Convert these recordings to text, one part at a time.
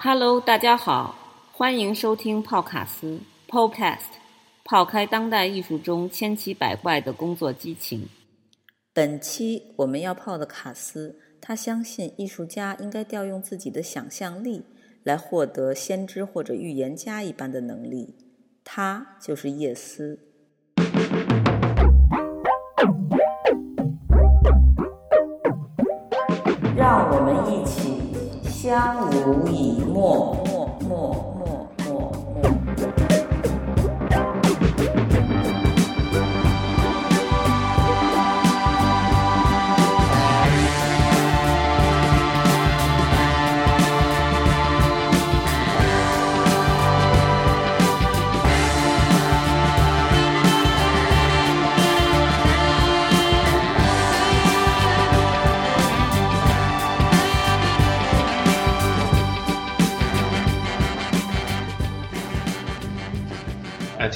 Hello，大家好，欢迎收听泡卡斯 Podcast，泡开当代艺术中千奇百怪的工作激情。本期我们要泡的卡斯，他相信艺术家应该调用自己的想象力，来获得先知或者预言家一般的能力。他就是叶斯。相濡以沫。沫沫。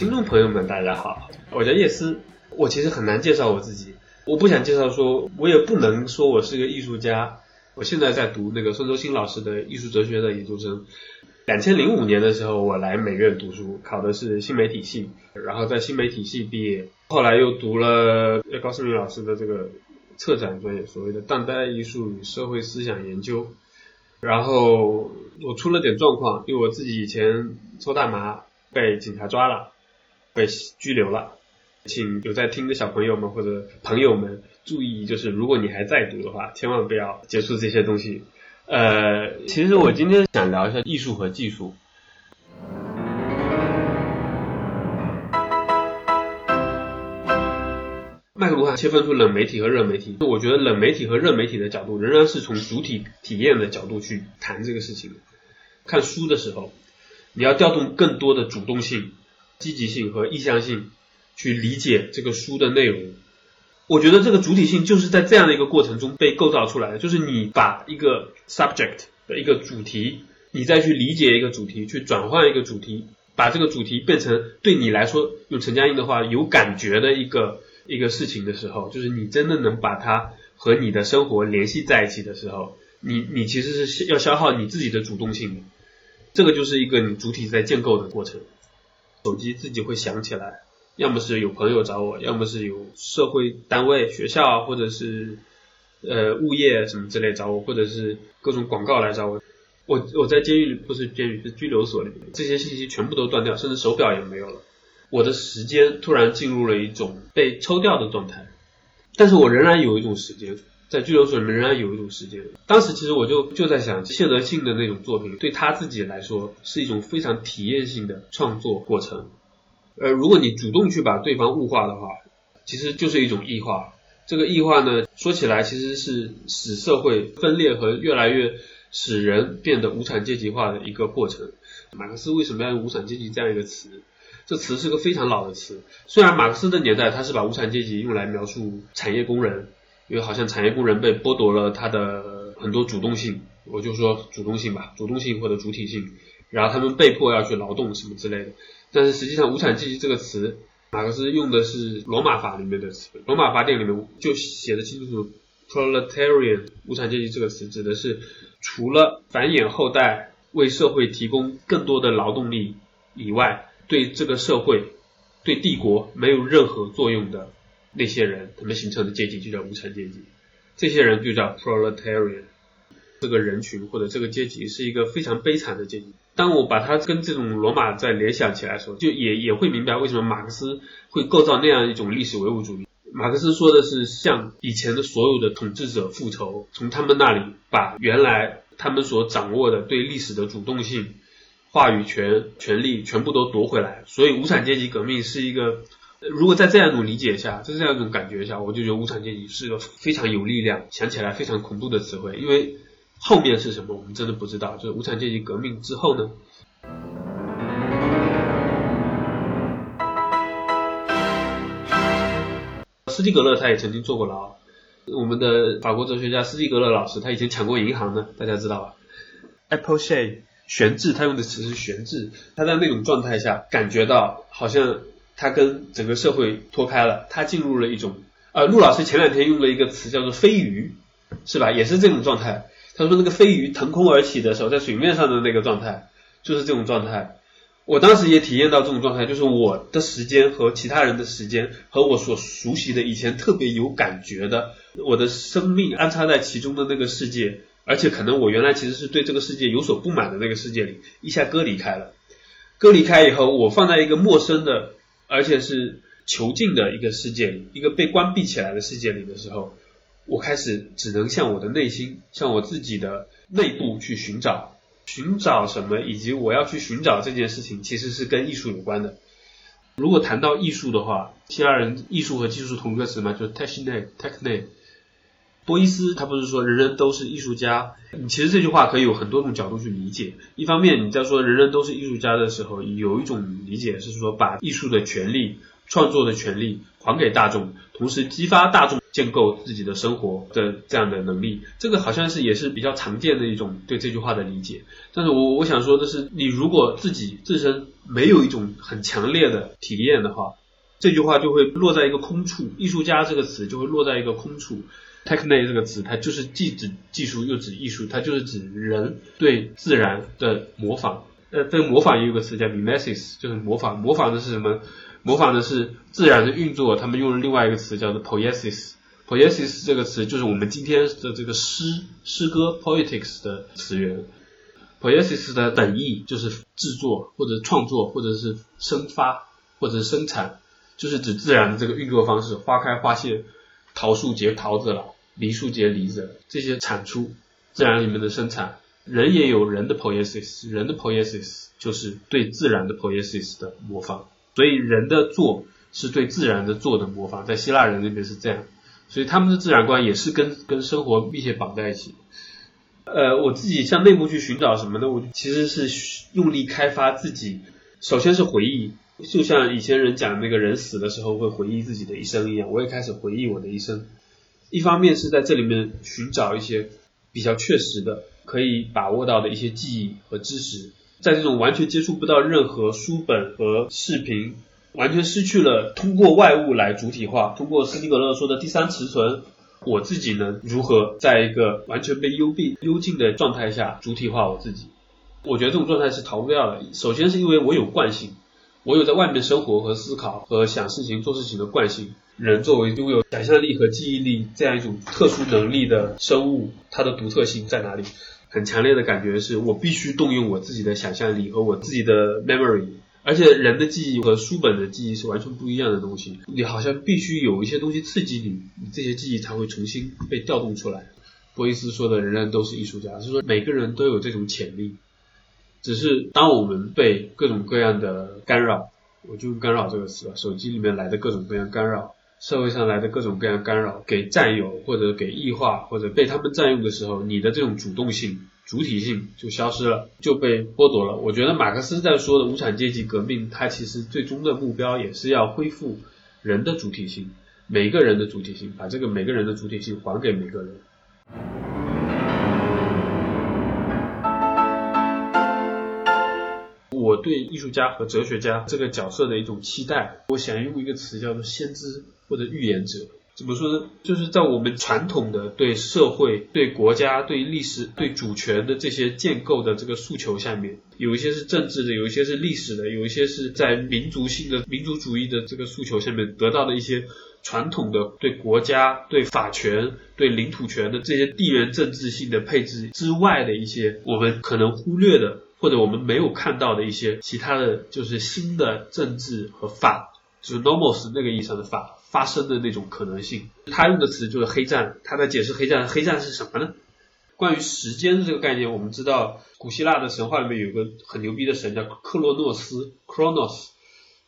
听众朋友们，大家好，我叫叶思。我其实很难介绍我自己，我不想介绍说，我也不能说我是个艺术家。我现在在读那个孙周新老师的艺术哲学的研究生。两千零五年的时候，我来美院读书，考的是新媒体系，然后在新媒体系毕业，后来又读了高思明老师的这个策展专业，所谓的当代艺术与社会思想研究。然后我出了点状况，因为我自己以前抽大麻被警察抓了，被拘留了。请有在听的小朋友们或者朋友们注意，就是如果你还在读的话，千万不要接触这些东西。呃，其实我今天想聊一下艺术和技术。麦克卢汉切分出冷媒体和热媒体，我觉得冷媒体和热媒体的角度仍然是从主体体验的角度去谈这个事情。看书的时候，你要调动更多的主动性、积极性和意向性去理解这个书的内容。我觉得这个主体性就是在这样的一个过程中被构造出来的，就是你把一个 subject 的一个主题，你再去理解一个主题，去转换一个主题，把这个主题变成对你来说，用陈嘉映的话有感觉的一个一个事情的时候，就是你真的能把它和你的生活联系在一起的时候，你你其实是要消耗你自己的主动性的，这个就是一个你主体在建构的过程。手机自己会响起来。要么是有朋友找我，要么是有社会单位、学校或者是呃物业什么之类找我，或者是各种广告来找我。我我在监狱里不是监狱是拘留所里面，这些信息全部都断掉，甚至手表也没有了。我的时间突然进入了一种被抽掉的状态，但是我仍然有一种时间，在拘留所里面仍然有一种时间。当时其实我就就在想，谢德庆的那种作品对他自己来说是一种非常体验性的创作过程。呃，如果你主动去把对方物化的话，其实就是一种异化。这个异化呢，说起来其实是使社会分裂和越来越使人变得无产阶级化的一个过程。马克思为什么要用无产阶级这样一个词？这词是个非常老的词。虽然马克思的年代他是把无产阶级用来描述产业工人，因为好像产业工人被剥夺了他的很多主动性，我就说主动性吧，主动性或者主体性，然后他们被迫要去劳动什么之类的。但是实际上，无产阶级这个词，马克思用的是罗马法里面的词。罗马法典里面就写的清楚，proletarian 无产阶级这个词指的是除了繁衍后代、为社会提供更多的劳动力以外，对这个社会、对帝国没有任何作用的那些人，他们形成的阶级就叫无产阶级。这些人就叫 proletarian。这个人群或者这个阶级是一个非常悲惨的阶级。当我把它跟这种罗马在联想起来的时候，就也也会明白为什么马克思会构造那样一种历史唯物主义。马克思说的是向以前的所有的统治者复仇，从他们那里把原来他们所掌握的对历史的主动性、话语权、权利全部都夺回来。所以无产阶级革命是一个，如果在这样一种理解下，在这样一种感觉下，我就觉得无产阶级是个非常有力量、想起来非常恐怖的词汇，因为。后面是什么？我们真的不知道。就是无产阶级革命之后呢？斯蒂格勒他也曾经坐过牢。我们的法国哲学家斯蒂格勒老师，他以前抢过银行的，大家知道吧？Apple Shade 悬置，他用的词是悬置。他在那种状态下，感觉到好像他跟整个社会脱开了，他进入了一种……呃，陆老师前两天用了一个词叫做飞鱼，是吧？也是这种状态。他说那个飞鱼腾空而起的时候，在水面上的那个状态，就是这种状态。我当时也体验到这种状态，就是我的时间和其他人的时间，和我所熟悉的以前特别有感觉的，我的生命安插在其中的那个世界，而且可能我原来其实是对这个世界有所不满的那个世界里，一下割离开了。割离开以后，我放在一个陌生的，而且是囚禁的一个世界里，一个被关闭起来的世界里的时候，我开始只能向我的内心，向我自己的内部去寻找。寻找什么，以及我要去寻找这件事情，其实是跟艺术有关的。如果谈到艺术的话，希腊人艺术和技术同个词嘛，就是 techne，techne。波伊斯他不是说人人都是艺术家？你其实这句话可以有很多种角度去理解。一方面，你在说人人都是艺术家的时候，有一种理解是说把艺术的权利、创作的权利还给大众，同时激发大众。建构自己的生活的这样的能力，这个好像是也是比较常见的一种对这句话的理解。但是我我想说的是，你如果自己自身没有一种很强烈的体验的话，这句话就会落在一个空处。艺术家这个词就会落在一个空处。Techne 这个词，它就是既指技术又指艺术，它就是指人对自然的模仿。呃，这个模仿也有个词叫 mimesis，就是模仿。模仿的是什么？模仿的是自然的运作。他们用了另外一个词叫做 poiesis。poiesis 这个词就是我们今天的这个诗诗歌 poetics 的词源。poiesis 的本意就是制作或者创作或者是生发或者是生产，就是指自然的这个运作方式。花开花谢，桃树结桃子了，梨树结梨子，这些产出自然里面的生产。人也有人的 poiesis，人的 poiesis 就是对自然的 poiesis 的模仿。所以人的做是对自然的做的模仿，在希腊人那边是这样。所以他们的自然观也是跟跟生活密切绑在一起。呃，我自己向内部去寻找什么呢？我其实是用力开发自己。首先是回忆，就像以前人讲那个人死的时候会回忆自己的一生一样，我也开始回忆我的一生。一方面是在这里面寻找一些比较确实的、可以把握到的一些记忆和知识，在这种完全接触不到任何书本和视频。完全失去了通过外物来主体化，通过斯蒂格勒说的第三持存，我自己呢如何在一个完全被幽闭、幽禁的状态下主体化我自己？我觉得这种状态是逃不掉的。首先是因为我有惯性，我有在外面生活和思考和想事情、做事情的惯性。人作为拥有想象力和记忆力这样一种特殊能力的生物，它的独特性在哪里？很强烈的感觉是我必须动用我自己的想象力和我自己的 memory。而且人的记忆和书本的记忆是完全不一样的东西，你好像必须有一些东西刺激你，你这些记忆才会重新被调动出来。波伊斯说的人人都是艺术家，是说每个人都有这种潜力，只是当我们被各种各样的干扰，我就用干扰这个词吧，手机里面来的各种各样干扰，社会上来的各种各样干扰给占有或者给异化或者被他们占用的时候，你的这种主动性。主体性就消失了，就被剥夺了。我觉得马克思在说的无产阶级革命，它其实最终的目标也是要恢复人的主体性，每个人的主体性，把这个每个人的主体性还给每个人。我对艺术家和哲学家这个角色的一种期待，我想用一个词叫做先知或者预言者。怎么说呢？就是在我们传统的对社会、对国家、对历史、对主权的这些建构的这个诉求下面，有一些是政治的，有一些是历史的，有一些是在民族性的民族主义的这个诉求下面得到的一些传统的对国家、对法权、对领土权的这些地缘政治性的配置之外的一些我们可能忽略的或者我们没有看到的一些其他的就是新的政治和法，就是 normals 那个意义上的法。发生的那种可能性，他用的词就是黑战。他在解释黑战，黑战是什么呢？关于时间的这个概念，我们知道古希腊的神话里面有个很牛逼的神叫克洛诺斯 （Chronos），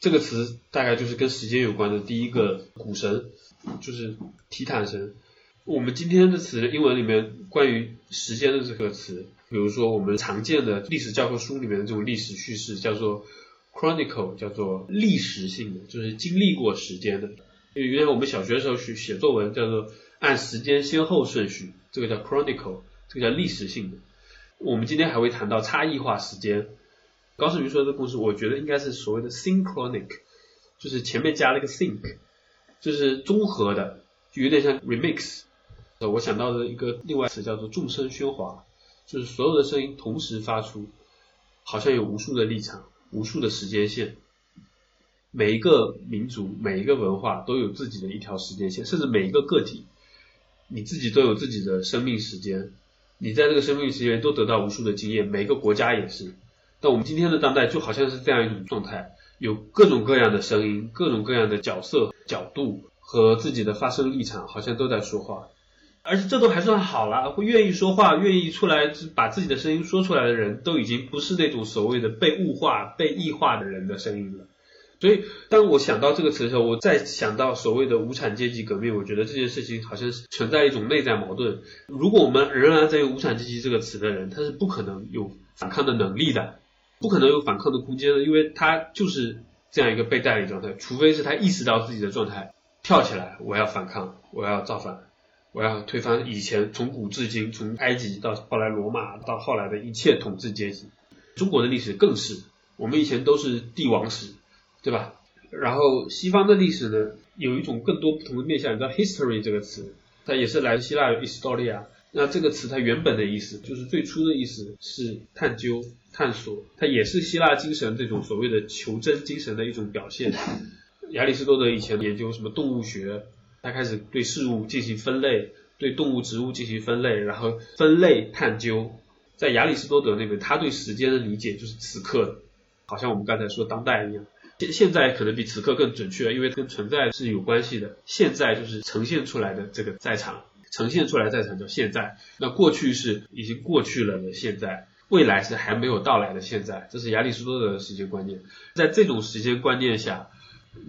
这个词大概就是跟时间有关的第一个古神，就是提坦神。我们今天的词，英文里面关于时间的这个词，比如说我们常见的历史教科书里面的这种历史叙事，叫做 chronicle，叫做历史性的，就是经历过时间的。原来我们小学的时候学写作文，叫做按时间先后顺序，这个叫 chronicle，这个叫历史性的。我们今天还会谈到差异化时间。高胜明说的故事，我觉得应该是所谓的 synchronic，就是前面加了一个 sync，就是综合的，就有点像 remix。呃，我想到的一个另外词叫做众声喧哗，就是所有的声音同时发出，好像有无数的立场、无数的时间线。每一个民族、每一个文化都有自己的一条时间线，甚至每一个个体，你自己都有自己的生命时间。你在这个生命时间都得到无数的经验，每个国家也是。但我们今天的当代就好像是这样一种状态，有各种各样的声音、各种各样的角色、角度和自己的发声立场，好像都在说话。而且这都还算好了，会愿意说话、愿意出来把自己的声音说出来的人，都已经不是那种所谓的被物化、被异化的人的声音了。所以，当我想到这个词的时候，我再想到所谓的无产阶级革命，我觉得这件事情好像是存在一种内在矛盾。如果我们仍然在用无产阶级这个词的人，他是不可能有反抗的能力的，不可能有反抗的空间的，因为他就是这样一个被代理状态。除非是他意识到自己的状态，跳起来，我要反抗，我要造反，我要推翻以前从古至今，从埃及到后来罗马到后来的一切统治阶级。中国的历史更是，我们以前都是帝王史。对吧？然后西方的历史呢，有一种更多不同的面向，叫 history 这个词，它也是来自希腊的 historia。那这个词它原本的意思，就是最初的意思是探究、探索，它也是希腊精神这种所谓的求真精神的一种表现。亚里士多德以前研究什么动物学，他开始对事物进行分类，对动物、植物进行分类，然后分类探究。在亚里士多德那边，他对时间的理解就是此刻，好像我们刚才说当代一样。现现在可能比此刻更准确，因为跟存在是有关系的。现在就是呈现出来的这个在场，呈现出来在场叫现在。那过去是已经过去了的现在，未来是还没有到来的现在。这是亚里士多德的时间观念。在这种时间观念下，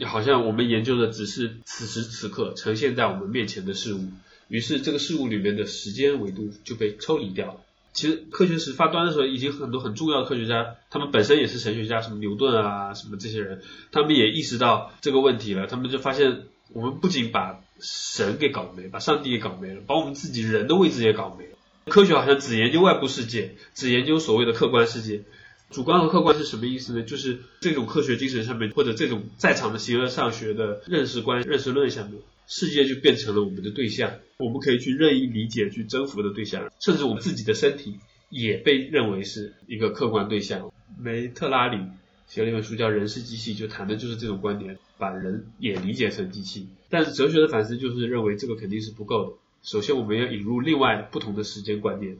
好像我们研究的只是此时此刻呈现在我们面前的事物，于是这个事物里面的时间维度就被抽离掉了。其实科学史发端的时候，已经很多很重要的科学家，他们本身也是神学家，什么牛顿啊，什么这些人，他们也意识到这个问题了。他们就发现，我们不仅把神给搞没，把上帝给搞没了，把我们自己人的位置也搞没了。科学好像只研究外部世界，只研究所谓的客观世界。主观和客观是什么意思呢？就是这种科学精神上面，或者这种在场的形而上学的认识观、认识论下面。世界就变成了我们的对象，我们可以去任意理解、去征服的对象，甚至我们自己的身体也被认为是一个客观对象。梅特拉里写了一本书叫《人是机器》，就谈的就是这种观点，把人也理解成机器。但是哲学的反思就是认为这个肯定是不够的。首先，我们要引入另外不同的时间观念，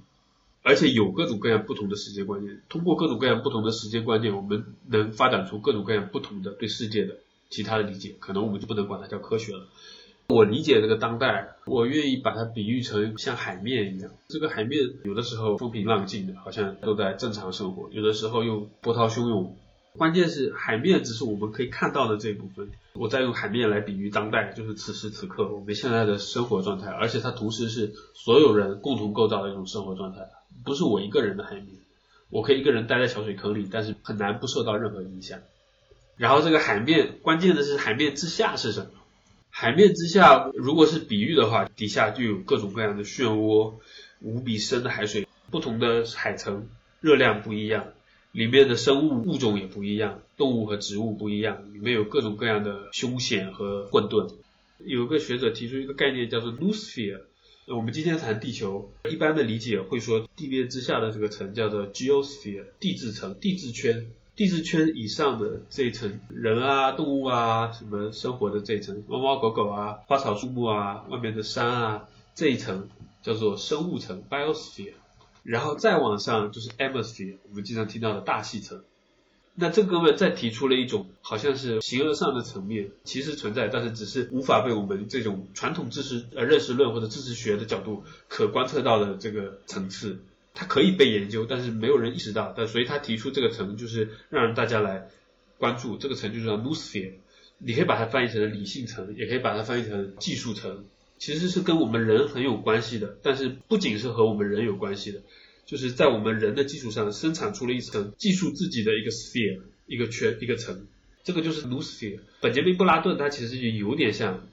而且有各种各样不同的时间观念。通过各种各样不同的时间观念，我们能发展出各种各样不同的对世界的其他的理解。可能我们就不能管它叫科学了。我理解这个当代，我愿意把它比喻成像海面一样。这个海面有的时候风平浪静的，好像都在正常生活；有的时候又波涛汹涌。关键是海面只是我们可以看到的这一部分。我在用海面来比喻当代，就是此时此刻我们现在的生活状态，而且它同时是所有人共同构造的一种生活状态，不是我一个人的海面。我可以一个人待在小水坑里，但是很难不受到任何影响。然后这个海面，关键的是海面之下是什么？海面之下，如果是比喻的话，底下就有各种各样的漩涡，无比深的海水，不同的海层，热量不一样，里面的生物物种也不一样，动物和植物不一样，里面有各种各样的凶险和混沌。有个学者提出一个概念叫做 noosphere，我们今天谈地球，一般的理解会说地面之下的这个层叫做 geosphere，地质层、地质圈。地质圈以上的这一层，人啊、动物啊，什么生活的这一层，猫猫狗狗啊、花草树木啊、外面的山啊，这一层叫做生物层 （biosphere）。然后再往上就是 atmosphere，我们经常听到的大气层。那这哥们再提出了一种好像是形而上的层面，其实存在，但是只是无法被我们这种传统知识呃认识论或者知识学的角度可观测到的这个层次。它可以被研究，但是没有人意识到。但所以他提出这个层，就是让大家来关注这个层，就是叫 noosphere。你可以把它翻译成理性层，也可以把它翻译成技术层，其实是跟我们人很有关系的。但是不仅是和我们人有关系的，就是在我们人的基础上生产出了一层技术自己的一个 sphere，一个圈，一个层。这个就是 noosphere。本杰明布拉顿他其实就有点像，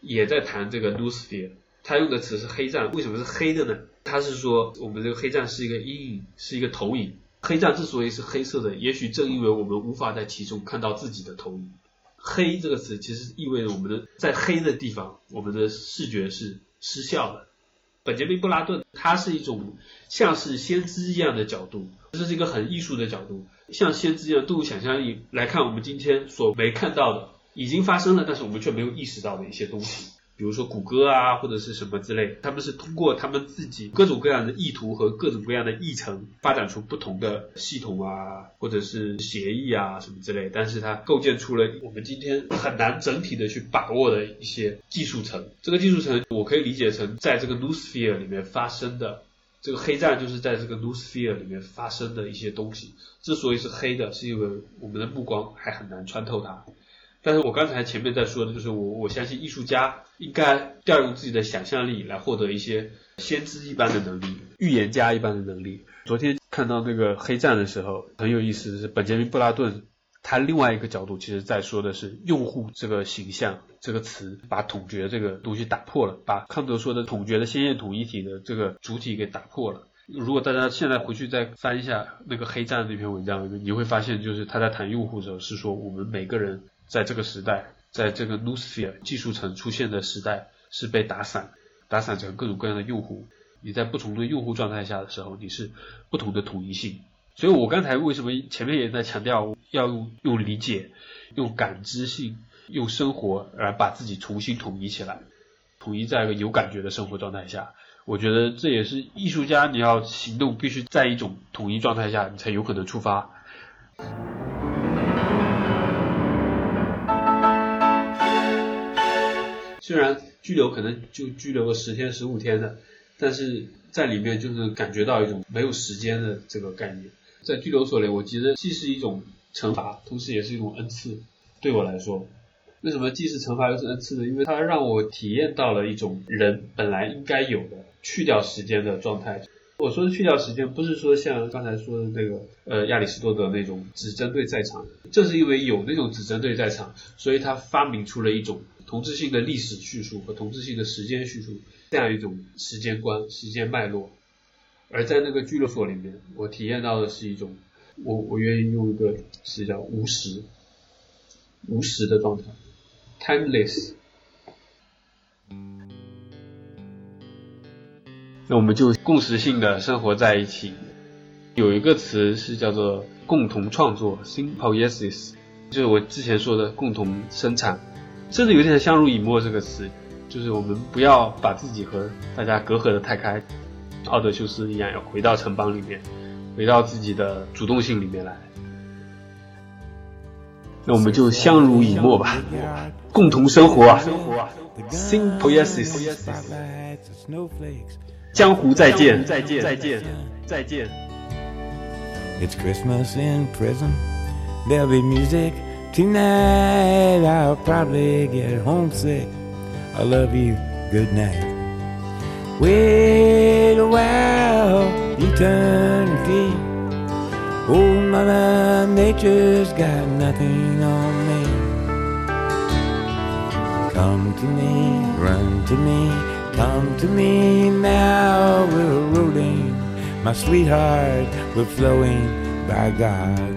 也在谈这个 noosphere。他用的词是黑障，为什么是黑的呢？他是说我们这个黑障是一个阴影，是一个投影。黑障之所以是黑色的，也许正因为我们无法在其中看到自己的投影。黑这个词其实意味着我们的在黑的地方，我们的视觉是失效的。本杰明·布拉顿，他是一种像是先知一样的角度，这是一个很艺术的角度，像先知一样动物想象力来看我们今天所没看到的，已经发生了，但是我们却没有意识到的一些东西。比如说谷歌啊，或者是什么之类，他们是通过他们自己各种各样的意图和各种各样的议程，发展出不同的系统啊，或者是协议啊什么之类，但是它构建出了我们今天很难整体的去把握的一些技术层。这个技术层我可以理解成在这个 Noosphere 里面发生的，这个黑站就是在这个 Noosphere 里面发生的一些东西。之所以是黑的，是因为我们的目光还很难穿透它。但是我刚才前面在说的就是我我相信艺术家应该调用自己的想象力来获得一些先知一般的能力、预言家一般的能力。昨天看到那个黑站的时候，很有意思的是，本杰明·布拉顿他另外一个角度，其实在说的是用户这个形象这个词，把统觉这个东西打破了，把康德说的统觉的鲜艳统一体的这个主体给打破了。如果大家现在回去再翻一下那个黑站那篇文章，你会发现，就是他在谈用户的时候是说我们每个人。在这个时代，在这个 Noosphere 技术层出现的时代，是被打散，打散成各种各样的用户。你在不同的用户状态下的时候，你是不同的统一性。所以我刚才为什么前面也在强调要用用理解、用感知性、用生活而把自己重新统一起来，统一在一个有感觉的生活状态下。我觉得这也是艺术家你要行动必须在一种统一状态下，你才有可能出发。虽然拘留可能就拘留个十天十五天的，但是在里面就是感觉到一种没有时间的这个概念。在拘留所里，我觉得既是一种惩罚，同时也是一种恩赐。对我来说，为什么既是惩罚又是恩赐呢？因为它让我体验到了一种人本来应该有的去掉时间的状态。我说的去掉时间，不是说像刚才说的那个呃亚里士多德那种只针对在场，正是因为有那种只针对在场，所以他发明出了一种。同质性的历史叙述和同质性的时间叙述，这样一种时间观、时间脉络。而在那个拘留所里面，我体验到的是一种，我我愿意用一个词叫无时、无时的状态，timeless。那我们就共识性的生活在一起。有一个词是叫做共同创作 （symbiosis），就是我之前说的共同生产。甚至有点相濡以沫这个词，就是我们不要把自己和大家隔阂的太开，奥德修斯一样要回到城邦里面，回到自己的主动性里面来。那我们就相濡以沫吧，共同生活啊，symbiosis，江湖再见，再见，再见，再见。It's Christmas in prison. There'll be music. Tonight I'll probably get homesick. I love you. Good night. Wait a while, eternity. Old Mother Nature's got nothing on me. Come to me, run to me, come to me now. We're rolling, my sweetheart, we're flowing by God.